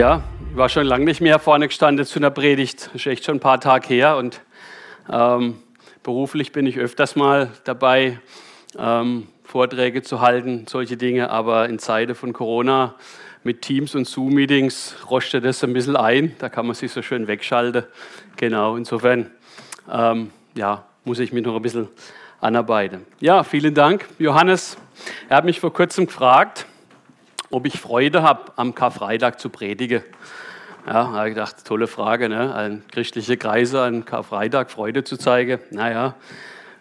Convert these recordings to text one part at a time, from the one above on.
Ja, ich war schon lange nicht mehr vorne gestanden zu einer Predigt. Das ist echt schon ein paar Tage her und ähm, beruflich bin ich öfters mal dabei, ähm, Vorträge zu halten, solche Dinge. Aber in Zeiten von Corona mit Teams und Zoom-Meetings rostet das ein bisschen ein. Da kann man sich so schön wegschalten. Genau, insofern ähm, ja, muss ich mich noch ein bisschen anarbeiten. Ja, vielen Dank, Johannes. Er hat mich vor kurzem gefragt, ob ich Freude habe, am Karfreitag zu predigen. Ja, habe ich gedacht, tolle Frage, ne? An christliche Kreise an Karfreitag Freude zu zeigen. Naja,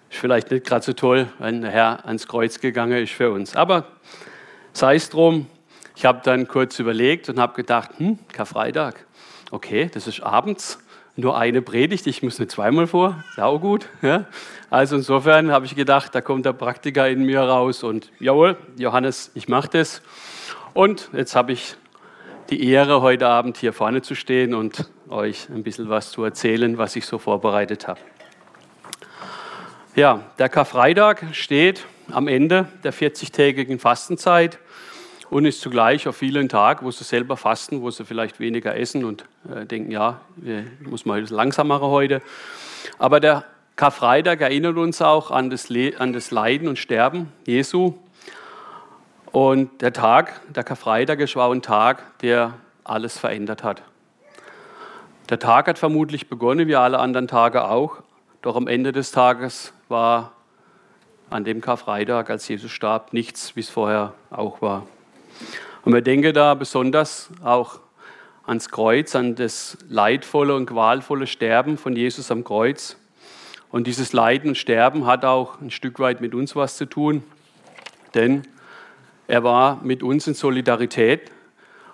ist vielleicht nicht gerade so toll, wenn der Herr ans Kreuz gegangen ist für uns. Aber sei es drum, ich habe dann kurz überlegt und habe gedacht, hm, Karfreitag, okay, das ist abends, nur eine Predigt, ich muss nicht zweimal vor, sau gut. Ja? Also insofern habe ich gedacht, da kommt der Praktiker in mir raus und jawohl, Johannes, ich mache das. Und jetzt habe ich die Ehre, heute Abend hier vorne zu stehen und euch ein bisschen was zu erzählen, was ich so vorbereitet habe. Ja, der Karfreitag steht am Ende der 40-tägigen Fastenzeit und ist zugleich auf vielen Tagen, wo sie selber fasten, wo sie vielleicht weniger essen und äh, denken, ja, muss man langsamer heute. Aber der Karfreitag erinnert uns auch an das, Le an das Leiden und Sterben Jesu und der Tag, der Karfreitag, es war ein Tag, der alles verändert hat. Der Tag hat vermutlich begonnen, wie alle anderen Tage auch, doch am Ende des Tages war an dem Karfreitag, als Jesus starb, nichts, wie es vorher auch war. Und wir denken da besonders auch ans Kreuz, an das leidvolle und qualvolle Sterben von Jesus am Kreuz. Und dieses Leiden und Sterben hat auch ein Stück weit mit uns was zu tun, denn er war mit uns in Solidarität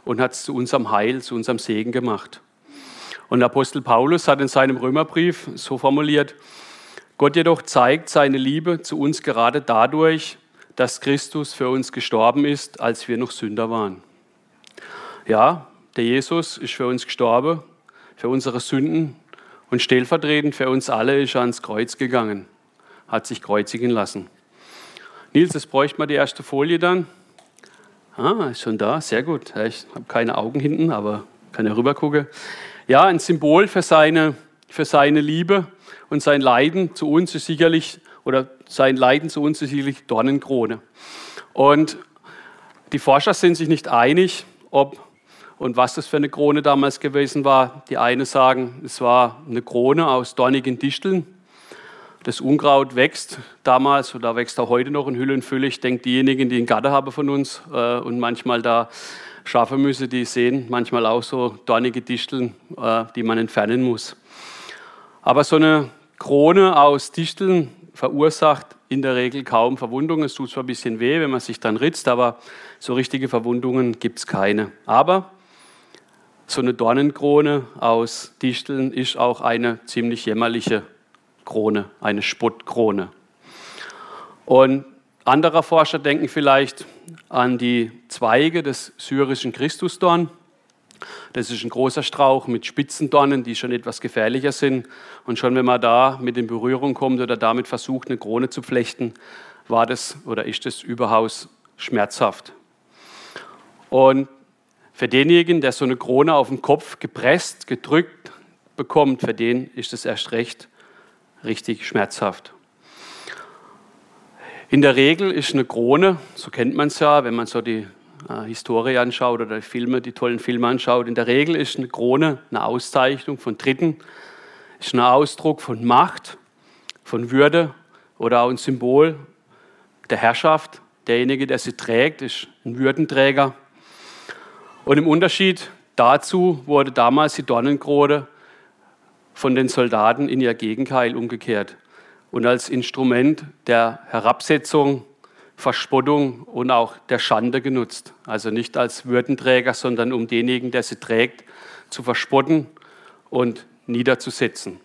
und hat es zu unserem Heil, zu unserem Segen gemacht. Und Apostel Paulus hat in seinem Römerbrief so formuliert, Gott jedoch zeigt seine Liebe zu uns gerade dadurch, dass Christus für uns gestorben ist, als wir noch Sünder waren. Ja, der Jesus ist für uns gestorben, für unsere Sünden und stellvertretend für uns alle ist er ans Kreuz gegangen, hat sich kreuzigen lassen. Nils, jetzt bräuchte man die erste Folie dann. Ah, ist schon da, sehr gut. Ich habe keine Augen hinten, aber kann ja rüber gucken. Ja, ein Symbol für seine, für seine Liebe und sein Leiden zu uns ist sicherlich, oder sein Leiden zu uns ist sicherlich Dornenkrone. Und die Forscher sind sich nicht einig, ob und was das für eine Krone damals gewesen war. Die einen sagen, es war eine Krone aus dornigen Disteln, das Unkraut wächst damals oder wächst auch heute noch in Hülle und Fülle. Ich denke, diejenigen, die einen Garten haben von uns äh, und manchmal da schaffen müssen, die sehen manchmal auch so dornige Disteln, äh, die man entfernen muss. Aber so eine Krone aus Disteln verursacht in der Regel kaum Verwundungen. Es tut zwar ein bisschen weh, wenn man sich dann ritzt, aber so richtige Verwundungen gibt es keine. Aber so eine Dornenkrone aus Disteln ist auch eine ziemlich jämmerliche Krone, eine Spottkrone. Und andere Forscher denken vielleicht an die Zweige des syrischen Christusdorn. Das ist ein großer Strauch mit spitzen Dornen, die schon etwas gefährlicher sind. Und schon wenn man da mit in Berührung kommt oder damit versucht, eine Krone zu flechten, war das oder ist das überaus schmerzhaft. Und für denjenigen, der so eine Krone auf den Kopf gepresst, gedrückt bekommt, für den ist es erst recht richtig schmerzhaft. In der Regel ist eine Krone, so kennt man es ja, wenn man so die äh, Historie anschaut oder die Filme, die tollen Filme anschaut, in der Regel ist eine Krone eine Auszeichnung von Dritten, ist ein Ausdruck von Macht, von Würde oder auch ein Symbol der Herrschaft. Derjenige, der sie trägt, ist ein Würdenträger. Und im Unterschied dazu wurde damals die Dornenkrone von den Soldaten in ihr Gegenteil umgekehrt und als Instrument der Herabsetzung, Verspottung und auch der Schande genutzt. Also nicht als Würdenträger, sondern um denjenigen, der sie trägt, zu verspotten und niederzusetzen.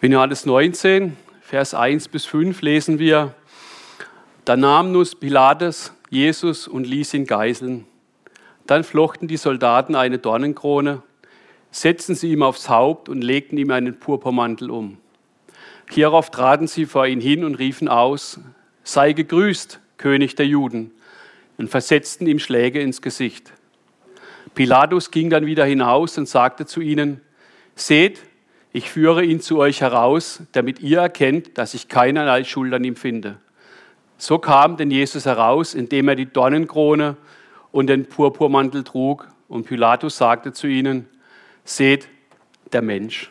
In Johannes 19, Vers 1 bis 5 lesen wir, da nahm nun Pilates Jesus und ließ ihn geißeln. Dann flochten die Soldaten eine Dornenkrone, setzten sie ihm aufs Haupt und legten ihm einen Purpurmantel um. Hierauf traten sie vor ihn hin und riefen aus, sei gegrüßt, König der Juden. und versetzten ihm Schläge ins Gesicht. Pilatus ging dann wieder hinaus und sagte zu ihnen, Seht, ich führe ihn zu euch heraus, damit ihr erkennt, dass ich keinerlei Schuld an ihm finde. So kam denn Jesus heraus, indem er die Dornenkrone und den Purpurmantel trug. Und Pilatus sagte zu ihnen, seht, der Mensch.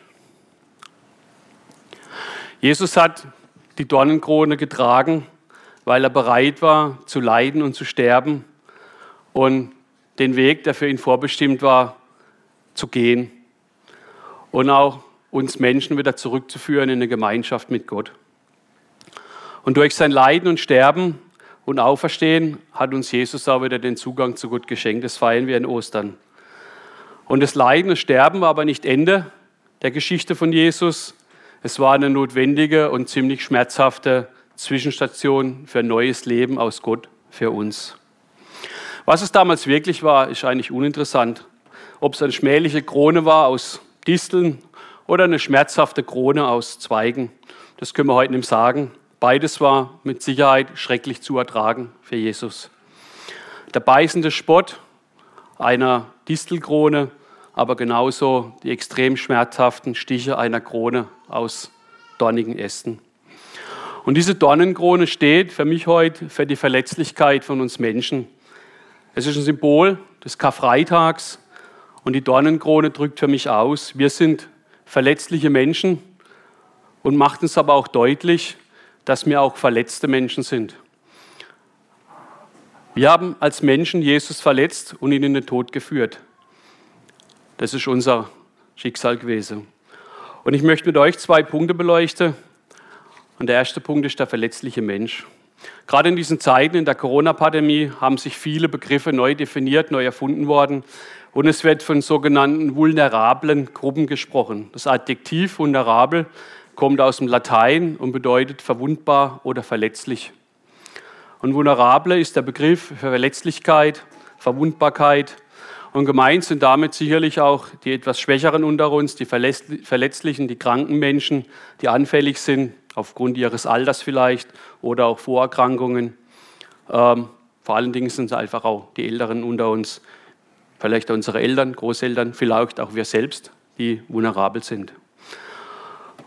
Jesus hat die Dornenkrone getragen, weil er bereit war zu leiden und zu sterben und den Weg, der für ihn vorbestimmt war, zu gehen und auch uns Menschen wieder zurückzuführen in eine Gemeinschaft mit Gott. Und durch sein Leiden und Sterben und Auferstehen hat uns Jesus auch wieder den Zugang zu Gott geschenkt. Das feiern wir in Ostern. Und das Leiden und Sterben war aber nicht Ende der Geschichte von Jesus. Es war eine notwendige und ziemlich schmerzhafte Zwischenstation für ein neues Leben aus Gott für uns. Was es damals wirklich war, ist eigentlich uninteressant. Ob es eine schmähliche Krone war aus Disteln oder eine schmerzhafte Krone aus Zweigen, das können wir heute nicht sagen. Beides war mit Sicherheit schrecklich zu ertragen für Jesus. Der beißende Spott einer Distelkrone, aber genauso die extrem schmerzhaften Stiche einer Krone aus dornigen Ästen. Und diese Dornenkrone steht für mich heute für die Verletzlichkeit von uns Menschen. Es ist ein Symbol des Karfreitags und die Dornenkrone drückt für mich aus, wir sind verletzliche Menschen und macht uns aber auch deutlich, dass wir auch verletzte Menschen sind. Wir haben als Menschen Jesus verletzt und ihn in den Tod geführt. Das ist unser Schicksal gewesen. Und ich möchte mit euch zwei Punkte beleuchten. Und der erste Punkt ist der verletzliche Mensch. Gerade in diesen Zeiten in der Corona-Pandemie haben sich viele Begriffe neu definiert, neu erfunden worden. Und es wird von sogenannten vulnerablen Gruppen gesprochen. Das Adjektiv vulnerabel kommt aus dem Latein und bedeutet verwundbar oder verletzlich. Und vulnerable ist der Begriff für Verletzlichkeit, Verwundbarkeit. Und gemeint sind damit sicherlich auch die etwas Schwächeren unter uns, die Verletzlichen, die kranken Menschen, die anfällig sind, aufgrund ihres Alters vielleicht oder auch Vorerkrankungen. Ähm, vor allen Dingen sind es einfach auch die Älteren unter uns, vielleicht unsere Eltern, Großeltern, vielleicht auch wir selbst, die vulnerabel sind.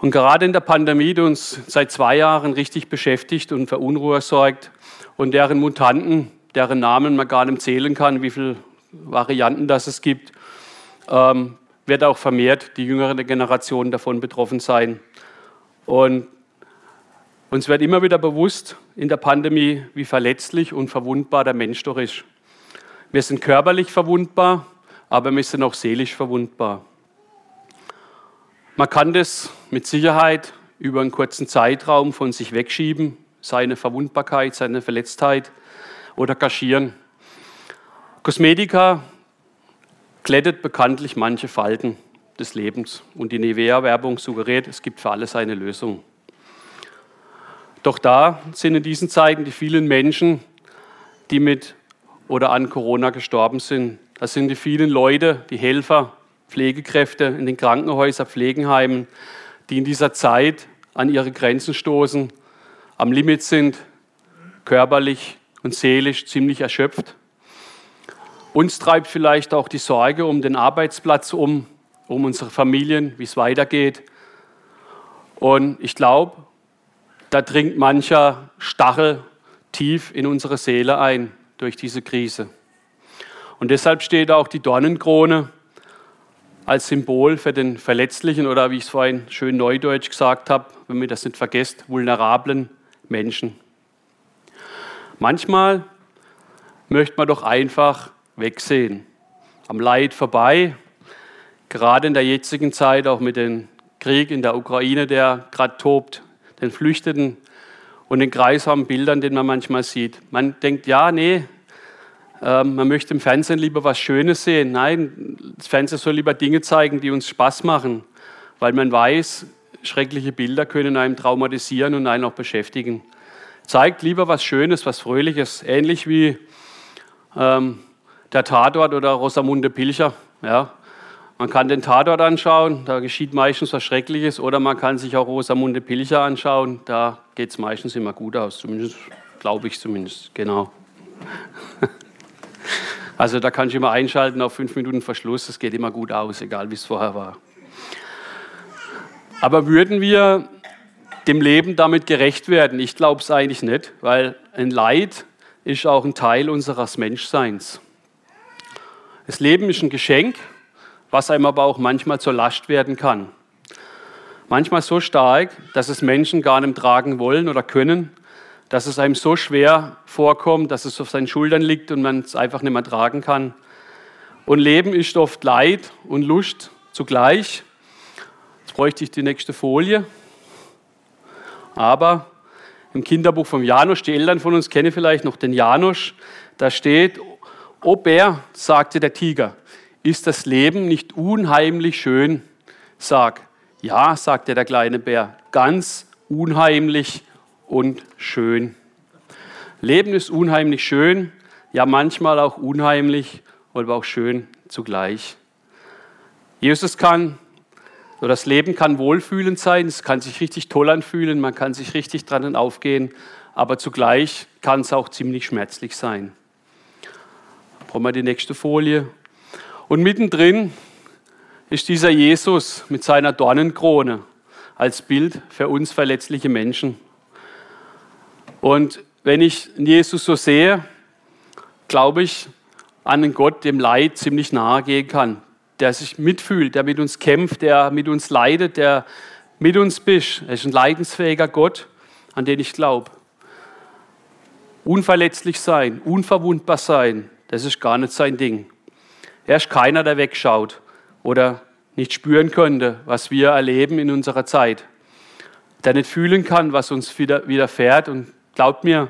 Und gerade in der Pandemie, die uns seit zwei Jahren richtig beschäftigt und für Unruhe sorgt und deren Mutanten, deren Namen man gar nicht zählen kann, wie viele Varianten das es gibt, ähm, wird auch vermehrt die jüngere Generation davon betroffen sein. Und uns wird immer wieder bewusst in der Pandemie, wie verletzlich und verwundbar der Mensch doch ist. Wir sind körperlich verwundbar, aber wir sind auch seelisch verwundbar. Man kann das mit Sicherheit über einen kurzen Zeitraum von sich wegschieben, seine Verwundbarkeit, seine Verletztheit oder kaschieren. Kosmetika glättet bekanntlich manche Falten des Lebens und die Nivea-Werbung suggeriert, es gibt für alles eine Lösung. Doch da sind in diesen Zeiten die vielen Menschen, die mit oder an Corona gestorben sind. Das sind die vielen Leute, die Helfer, Pflegekräfte in den Krankenhäusern, Pflegenheimen, die in dieser Zeit an ihre Grenzen stoßen, am Limit sind, körperlich und seelisch ziemlich erschöpft. Uns treibt vielleicht auch die Sorge um den Arbeitsplatz um, um unsere Familien, wie es weitergeht. Und ich glaube, da dringt mancher Stachel tief in unsere Seele ein durch diese Krise. Und deshalb steht auch die Dornenkrone als Symbol für den verletzlichen oder wie ich es vorhin schön neudeutsch gesagt habe, wenn man das nicht vergesst, vulnerablen Menschen. Manchmal möchte man doch einfach wegsehen, am Leid vorbei, gerade in der jetzigen Zeit auch mit dem Krieg in der Ukraine, der gerade tobt, den Flüchteten und den grausamen Bildern, den man manchmal sieht. Man denkt, ja, nee, ähm, man möchte im Fernsehen lieber was Schönes sehen. Nein, das Fernsehen soll lieber Dinge zeigen, die uns Spaß machen, weil man weiß, schreckliche Bilder können einen traumatisieren und einen auch beschäftigen. Zeigt lieber was Schönes, was Fröhliches, ähnlich wie ähm, der Tatort oder Rosamunde Pilcher. Ja. Man kann den Tatort anschauen, da geschieht meistens was Schreckliches, oder man kann sich auch Rosamunde Pilcher anschauen, da geht es meistens immer gut aus, zumindest glaube ich zumindest, genau. Also da kann ich immer einschalten auf fünf Minuten Verschluss, das geht immer gut aus, egal wie es vorher war. Aber würden wir dem Leben damit gerecht werden? Ich glaube es eigentlich nicht, weil ein Leid ist auch ein Teil unseres Menschseins. Das Leben ist ein Geschenk, was einem aber auch manchmal zur Last werden kann. Manchmal so stark, dass es Menschen gar nicht tragen wollen oder können, dass es einem so schwer vorkommt, dass es auf seinen Schultern liegt und man es einfach nicht mehr tragen kann. Und Leben ist oft Leid und Lust zugleich. Jetzt bräuchte ich die nächste Folie. Aber im Kinderbuch vom Janusz, die Eltern von uns kennen vielleicht noch den Janusz, da steht, O Bär, sagte der Tiger, ist das Leben nicht unheimlich schön? Sag, ja, sagte der kleine Bär, ganz unheimlich und schön. Leben ist unheimlich schön, ja manchmal auch unheimlich, aber auch schön zugleich. Jesus kann, oder das Leben kann wohlfühlend sein, es kann sich richtig toll anfühlen, man kann sich richtig dran aufgehen, aber zugleich kann es auch ziemlich schmerzlich sein. Brauchen wir die nächste Folie. Und mittendrin ist dieser Jesus mit seiner Dornenkrone als Bild für uns verletzliche Menschen. Und wenn ich Jesus so sehe, glaube ich an einen Gott, dem Leid ziemlich nahe gehen kann, der sich mitfühlt, der mit uns kämpft, der mit uns leidet, der mit uns bist. Er ist ein leidensfähiger Gott, an den ich glaube. Unverletzlich sein, unverwundbar sein, das ist gar nicht sein Ding. Er ist keiner, der wegschaut oder nicht spüren könnte, was wir erleben in unserer Zeit. Der nicht fühlen kann, was uns widerfährt und Glaubt mir,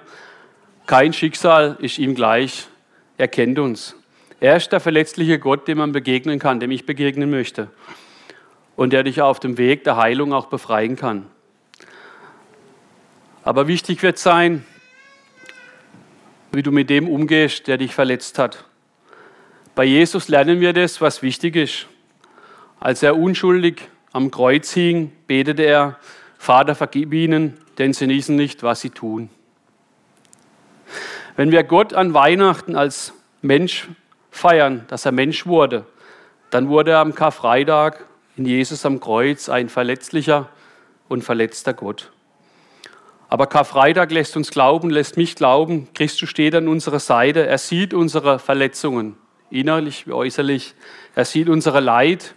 kein Schicksal ist ihm gleich. Er kennt uns. Er ist der verletzliche Gott, dem man begegnen kann, dem ich begegnen möchte. Und der dich auf dem Weg der Heilung auch befreien kann. Aber wichtig wird sein, wie du mit dem umgehst, der dich verletzt hat. Bei Jesus lernen wir das, was wichtig ist. Als er unschuldig am Kreuz hing, betete er, Vater, vergib ihnen, denn sie wissen nicht, was sie tun. Wenn wir Gott an Weihnachten als Mensch feiern, dass er Mensch wurde, dann wurde er am Karfreitag in Jesus am Kreuz ein verletzlicher und verletzter Gott. Aber Karfreitag lässt uns glauben, lässt mich glauben, Christus steht an unserer Seite, er sieht unsere Verletzungen, innerlich wie äußerlich, er sieht unsere Leid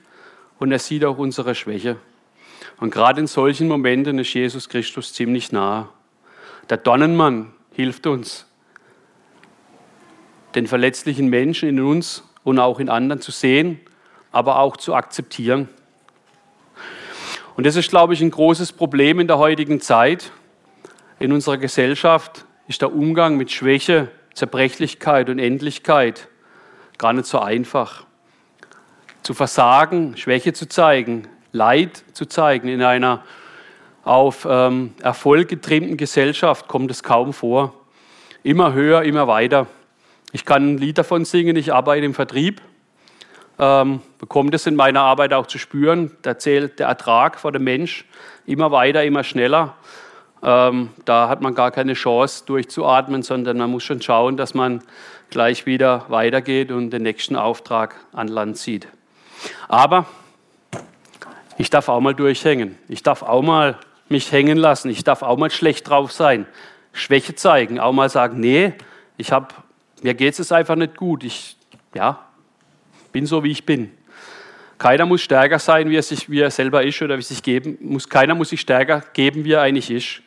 und er sieht auch unsere Schwäche. Und gerade in solchen Momenten ist Jesus Christus ziemlich nah. Der Donnenmann hilft uns, den verletzlichen Menschen in uns und auch in anderen zu sehen, aber auch zu akzeptieren. Und das ist, glaube ich, ein großes Problem in der heutigen Zeit. In unserer Gesellschaft ist der Umgang mit Schwäche, Zerbrechlichkeit und Endlichkeit gar nicht so einfach. Zu versagen, Schwäche zu zeigen, Leid zu zeigen. In einer auf ähm, Erfolg getrimmten Gesellschaft kommt es kaum vor. Immer höher, immer weiter. Ich kann ein Lied davon singen, ich arbeite im Vertrieb, ähm, bekomme das in meiner Arbeit auch zu spüren. Da zählt der Ertrag vor dem Mensch immer weiter, immer schneller. Ähm, da hat man gar keine Chance durchzuatmen, sondern man muss schon schauen, dass man gleich wieder weitergeht und den nächsten Auftrag an Land zieht. Aber ich darf auch mal durchhängen. Ich darf auch mal mich hängen lassen. Ich darf auch mal schlecht drauf sein. Schwäche zeigen. Auch mal sagen, nee, ich habe, mir geht es einfach nicht gut. Ich, ja, bin so, wie ich bin. Keiner muss stärker sein, wie er, sich, wie er selber ist oder wie sich geben muss. Keiner muss sich stärker geben, wie er eigentlich ist.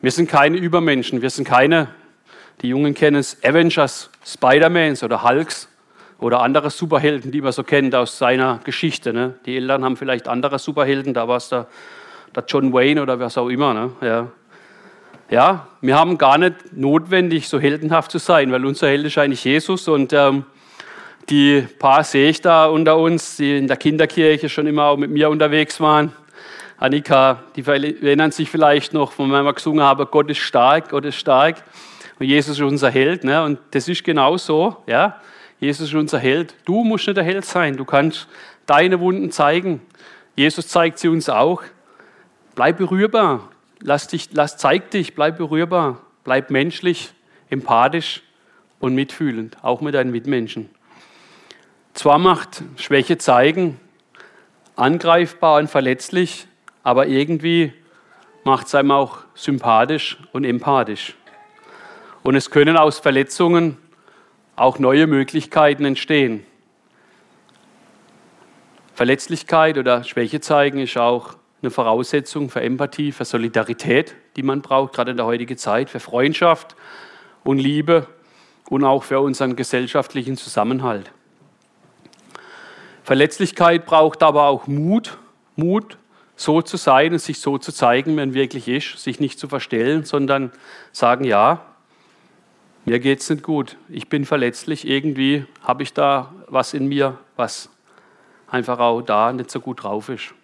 Wir sind keine Übermenschen. Wir sind keine, die Jungen kennen es, Avengers, Spider-Mans oder Hulks oder andere Superhelden, die man so kennt aus seiner Geschichte. Ne? Die Eltern haben vielleicht andere Superhelden, da war es der, der, John Wayne oder was auch immer. Ne? Ja. ja, wir haben gar nicht notwendig, so heldenhaft zu sein, weil unser Held ist eigentlich Jesus und ähm, die paar sehe ich da unter uns, die in der Kinderkirche schon immer auch mit mir unterwegs waren. Annika, die erinnern sich vielleicht noch, von wir gesungen haben, Gott ist stark, Gott ist stark. Und Jesus ist unser Held. Ne? Und das ist genau so. Ja? Jesus ist unser Held. Du musst nicht der Held sein. Du kannst deine Wunden zeigen. Jesus zeigt sie uns auch. Bleib berührbar. Lass dich, lass, zeig dich, bleib berührbar. Bleib menschlich, empathisch. und mitfühlend, auch mit deinen Mitmenschen. Zwar macht Schwäche zeigen angreifbar und verletzlich, aber irgendwie macht es einem auch sympathisch und empathisch. Und es können aus Verletzungen auch neue Möglichkeiten entstehen. Verletzlichkeit oder Schwäche zeigen ist auch eine Voraussetzung für Empathie, für Solidarität, die man braucht, gerade in der heutigen Zeit, für Freundschaft und Liebe und auch für unseren gesellschaftlichen Zusammenhalt. Verletzlichkeit braucht aber auch Mut, Mut, so zu sein und sich so zu zeigen, wenn wirklich ist, sich nicht zu verstellen, sondern sagen, ja, mir geht es nicht gut, ich bin verletzlich, irgendwie habe ich da was in mir, was einfach auch da nicht so gut drauf ist.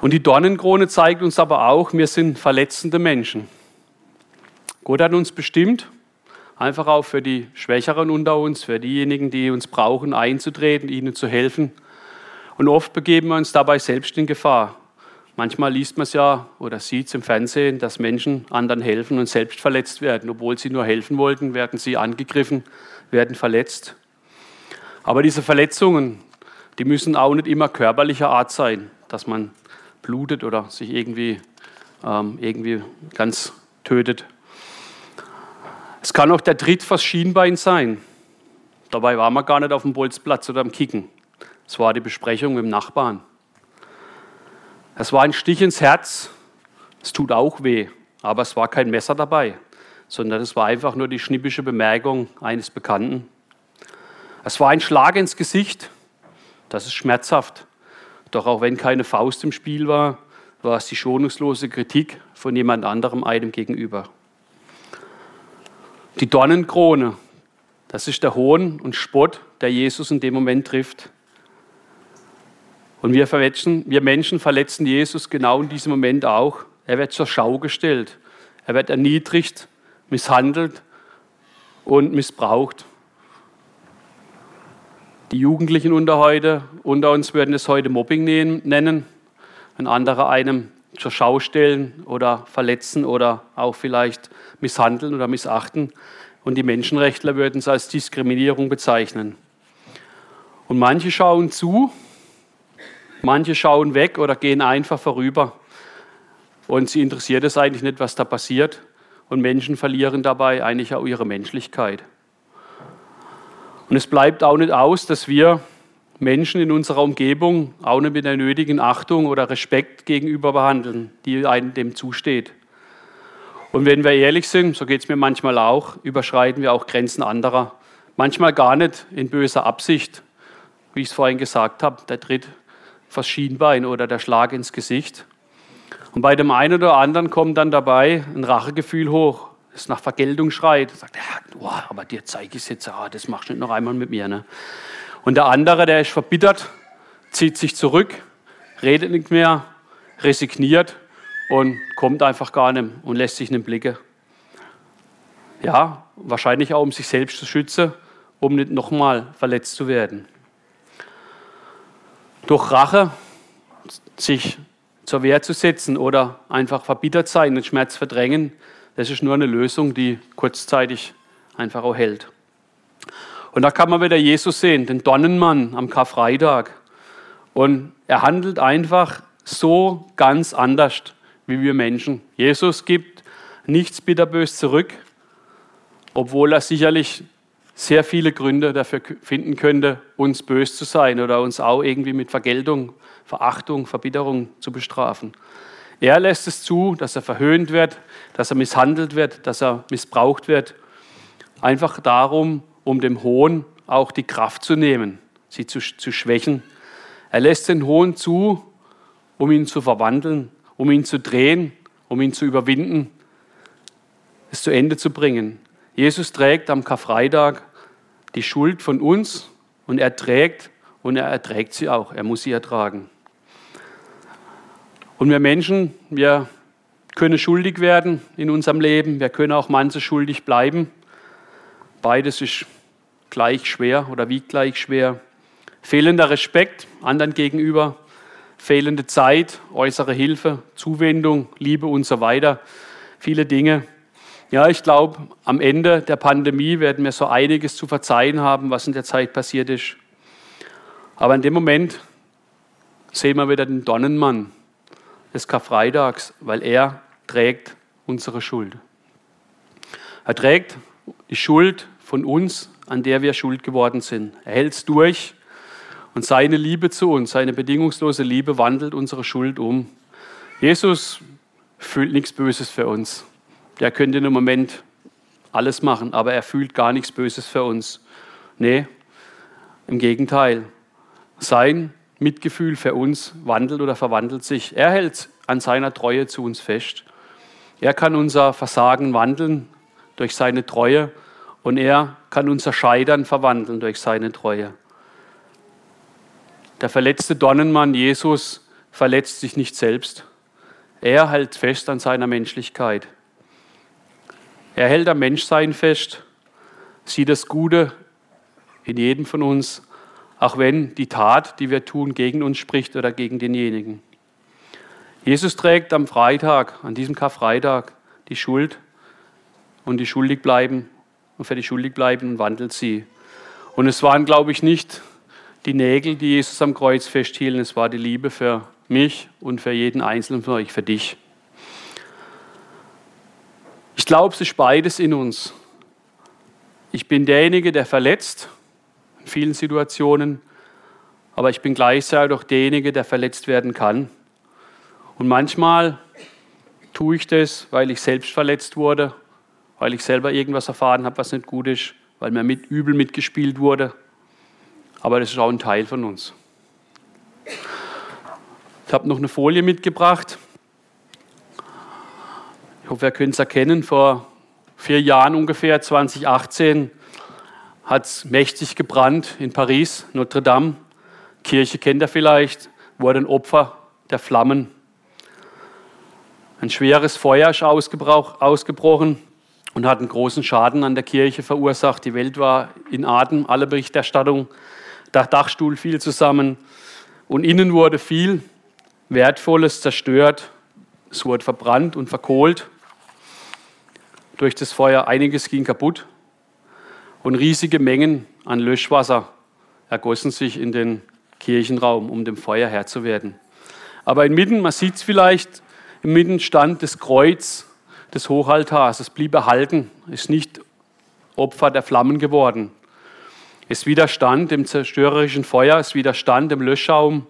Und die Dornenkrone zeigt uns aber auch, wir sind verletzende Menschen. Gott hat uns bestimmt, einfach auch für die Schwächeren unter uns, für diejenigen, die uns brauchen, einzutreten, ihnen zu helfen. Und oft begeben wir uns dabei selbst in Gefahr. Manchmal liest man es ja oder sieht es im Fernsehen, dass Menschen anderen helfen und selbst verletzt werden. Obwohl sie nur helfen wollten, werden sie angegriffen, werden verletzt. Aber diese Verletzungen, die müssen auch nicht immer körperlicher Art sein, dass man blutet oder sich irgendwie, ähm, irgendwie ganz tötet. Es kann auch der Tritt fürs Schienbein sein. Dabei war man gar nicht auf dem Bolzplatz oder am Kicken. Es war die Besprechung mit dem Nachbarn. Es war ein Stich ins Herz. Es tut auch weh, aber es war kein Messer dabei, sondern es war einfach nur die schnippische Bemerkung eines Bekannten. Es war ein Schlag ins Gesicht. Das ist schmerzhaft. Doch auch wenn keine Faust im Spiel war, war es die schonungslose Kritik von jemand anderem einem gegenüber. Die Dornenkrone, das ist der Hohn und Spott, der Jesus in dem Moment trifft. Und wir, wir Menschen verletzen Jesus genau in diesem Moment auch. Er wird zur Schau gestellt. Er wird erniedrigt, misshandelt und missbraucht. Die Jugendlichen unter, heute, unter uns würden es heute Mobbing nennen, wenn andere einem zur Schau stellen oder verletzen oder auch vielleicht misshandeln oder missachten. Und die Menschenrechtler würden es als Diskriminierung bezeichnen. Und manche schauen zu, manche schauen weg oder gehen einfach vorüber. Und sie interessiert es eigentlich nicht, was da passiert. Und Menschen verlieren dabei eigentlich auch ihre Menschlichkeit. Und es bleibt auch nicht aus, dass wir Menschen in unserer Umgebung auch nicht mit der nötigen Achtung oder Respekt gegenüber behandeln, die einem dem zusteht. Und wenn wir ehrlich sind, so geht es mir manchmal auch, überschreiten wir auch Grenzen anderer. Manchmal gar nicht in böser Absicht, wie ich es vorhin gesagt habe, der Tritt vors Schienbein oder der Schlag ins Gesicht. Und bei dem einen oder anderen kommt dann dabei ein Rachegefühl hoch das nach Vergeltung schreit, sagt, ja, oh, aber dir zeige ich es jetzt, ah, das machst du nicht noch einmal mit mir. Ne? Und der andere, der ist verbittert, zieht sich zurück, redet nicht mehr, resigniert und kommt einfach gar nicht und lässt sich nicht blicken. Ja, wahrscheinlich auch, um sich selbst zu schützen, um nicht nochmal verletzt zu werden. Durch Rache sich zur Wehr zu setzen oder einfach verbittert sein und Schmerz verdrängen, das ist nur eine Lösung, die kurzzeitig einfach auch hält. Und da kann man wieder Jesus sehen, den Donnenmann am Karfreitag. Und er handelt einfach so ganz anders wie wir Menschen. Jesus gibt nichts bitterbös zurück, obwohl er sicherlich sehr viele Gründe dafür finden könnte, uns bös zu sein oder uns auch irgendwie mit Vergeltung, Verachtung, Verbitterung zu bestrafen. Er lässt es zu, dass er verhöhnt wird, dass er misshandelt wird, dass er missbraucht wird. Einfach darum, um dem Hohn auch die Kraft zu nehmen, sie zu, zu schwächen. Er lässt den Hohn zu, um ihn zu verwandeln, um ihn zu drehen, um ihn zu überwinden, es zu Ende zu bringen. Jesus trägt am Karfreitag die Schuld von uns und er trägt und er erträgt sie auch. Er muss sie ertragen. Und wir Menschen, wir können schuldig werden in unserem Leben, wir können auch manche schuldig bleiben. Beides ist gleich schwer oder wiegt gleich schwer. Fehlender Respekt anderen gegenüber, fehlende Zeit, äußere Hilfe, Zuwendung, Liebe und so weiter. Viele Dinge. Ja, ich glaube, am Ende der Pandemie werden wir so einiges zu verzeihen haben, was in der Zeit passiert ist. Aber in dem Moment sehen wir wieder den Donnenmann des Karfreitags, weil er trägt unsere Schuld. Er trägt die Schuld von uns, an der wir schuld geworden sind. Er hält es durch und seine Liebe zu uns, seine bedingungslose Liebe wandelt unsere Schuld um. Jesus fühlt nichts Böses für uns. Der könnte im Moment alles machen, aber er fühlt gar nichts Böses für uns. Nee, im Gegenteil. Sein Mitgefühl für uns wandelt oder verwandelt sich. Er hält an seiner Treue zu uns fest. Er kann unser Versagen wandeln durch seine Treue und er kann unser Scheitern verwandeln durch seine Treue. Der verletzte Dornenmann Jesus verletzt sich nicht selbst. Er hält fest an seiner Menschlichkeit. Er hält am Menschsein fest, sieht das Gute in jedem von uns, auch wenn die Tat, die wir tun, gegen uns spricht oder gegen denjenigen. Jesus trägt am Freitag, an diesem Karfreitag, die Schuld und die schuldig bleiben und für die schuldig bleiben und wandelt sie. Und es waren, glaube ich, nicht die Nägel, die Jesus am Kreuz festhielten, es war die Liebe für mich und für jeden Einzelnen von euch, für dich. Ich glaube, es ist beides in uns. Ich bin derjenige, der verletzt in vielen Situationen, aber ich bin gleichzeitig auch derjenige, der verletzt werden kann. Und manchmal tue ich das, weil ich selbst verletzt wurde, weil ich selber irgendwas erfahren habe, was nicht gut ist, weil mir mit übel mitgespielt wurde aber das ist auch ein Teil von uns. Ich habe noch eine Folie mitgebracht. Ich hoffe, ihr könnt es erkennen. Vor vier Jahren ungefähr, 2018, hat es mächtig gebrannt in Paris, Notre Dame. Kirche kennt ihr vielleicht, wurde ein Opfer der Flammen. Ein schweres Feuer ist ausgebrochen und hat einen großen Schaden an der Kirche verursacht. Die Welt war in Atem, alle Berichterstattungen der Dachstuhl fiel zusammen und innen wurde viel Wertvolles zerstört. Es wurde verbrannt und verkohlt. Durch das Feuer einiges ging kaputt und riesige Mengen an Löschwasser ergossen sich in den Kirchenraum, um dem Feuer Herr zu werden. Aber inmitten, man sieht es vielleicht, inmitten stand das Kreuz des Hochaltars. Es blieb erhalten, ist nicht Opfer der Flammen geworden. Es widerstand dem zerstörerischen Feuer, es widerstand dem Löschschaum.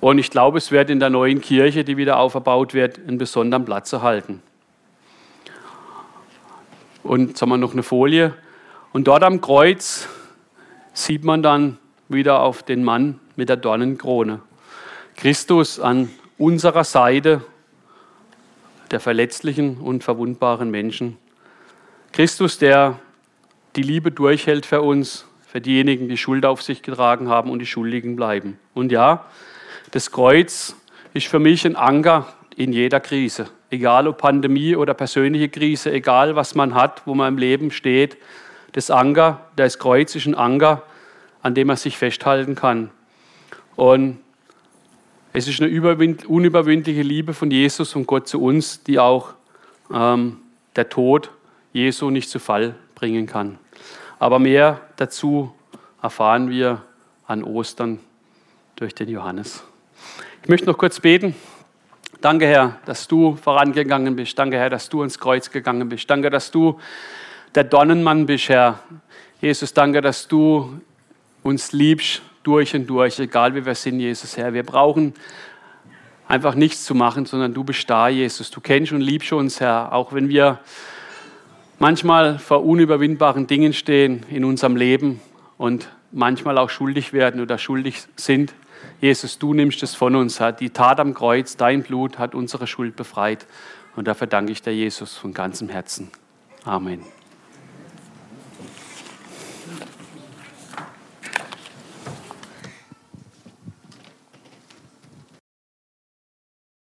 Und ich glaube, es wird in der neuen Kirche, die wieder auferbaut wird, einen besonderen Platz erhalten. Und jetzt haben wir noch eine Folie. Und dort am Kreuz sieht man dann wieder auf den Mann mit der Dornenkrone. Christus an unserer Seite der verletzlichen und verwundbaren Menschen. Christus, der die Liebe durchhält für uns, für diejenigen, die Schuld auf sich getragen haben und die Schuldigen bleiben. Und ja, das Kreuz ist für mich ein Anker in jeder Krise. Egal ob Pandemie oder persönliche Krise, egal was man hat, wo man im Leben steht. Das Anker, das Kreuz ist ein Anker, an dem man sich festhalten kann. Und es ist eine unüberwindliche Liebe von Jesus und Gott zu uns, die auch ähm, der Tod Jesu nicht zu Fall bringen kann. Aber mehr dazu erfahren wir an Ostern durch den Johannes. Ich möchte noch kurz beten. Danke, Herr, dass du vorangegangen bist. Danke, Herr, dass du ins Kreuz gegangen bist. Danke, dass du der Donnenmann bist, Herr. Jesus, danke, dass du uns liebst durch und durch, egal wie wir sind, Jesus, Herr. Wir brauchen einfach nichts zu machen, sondern du bist da, Jesus. Du kennst und liebst uns, Herr, auch wenn wir manchmal vor unüberwindbaren Dingen stehen in unserem Leben und manchmal auch schuldig werden oder schuldig sind. Jesus, du nimmst es von uns. Die Tat am Kreuz, dein Blut hat unsere Schuld befreit. Und dafür danke ich dir, Jesus, von ganzem Herzen. Amen.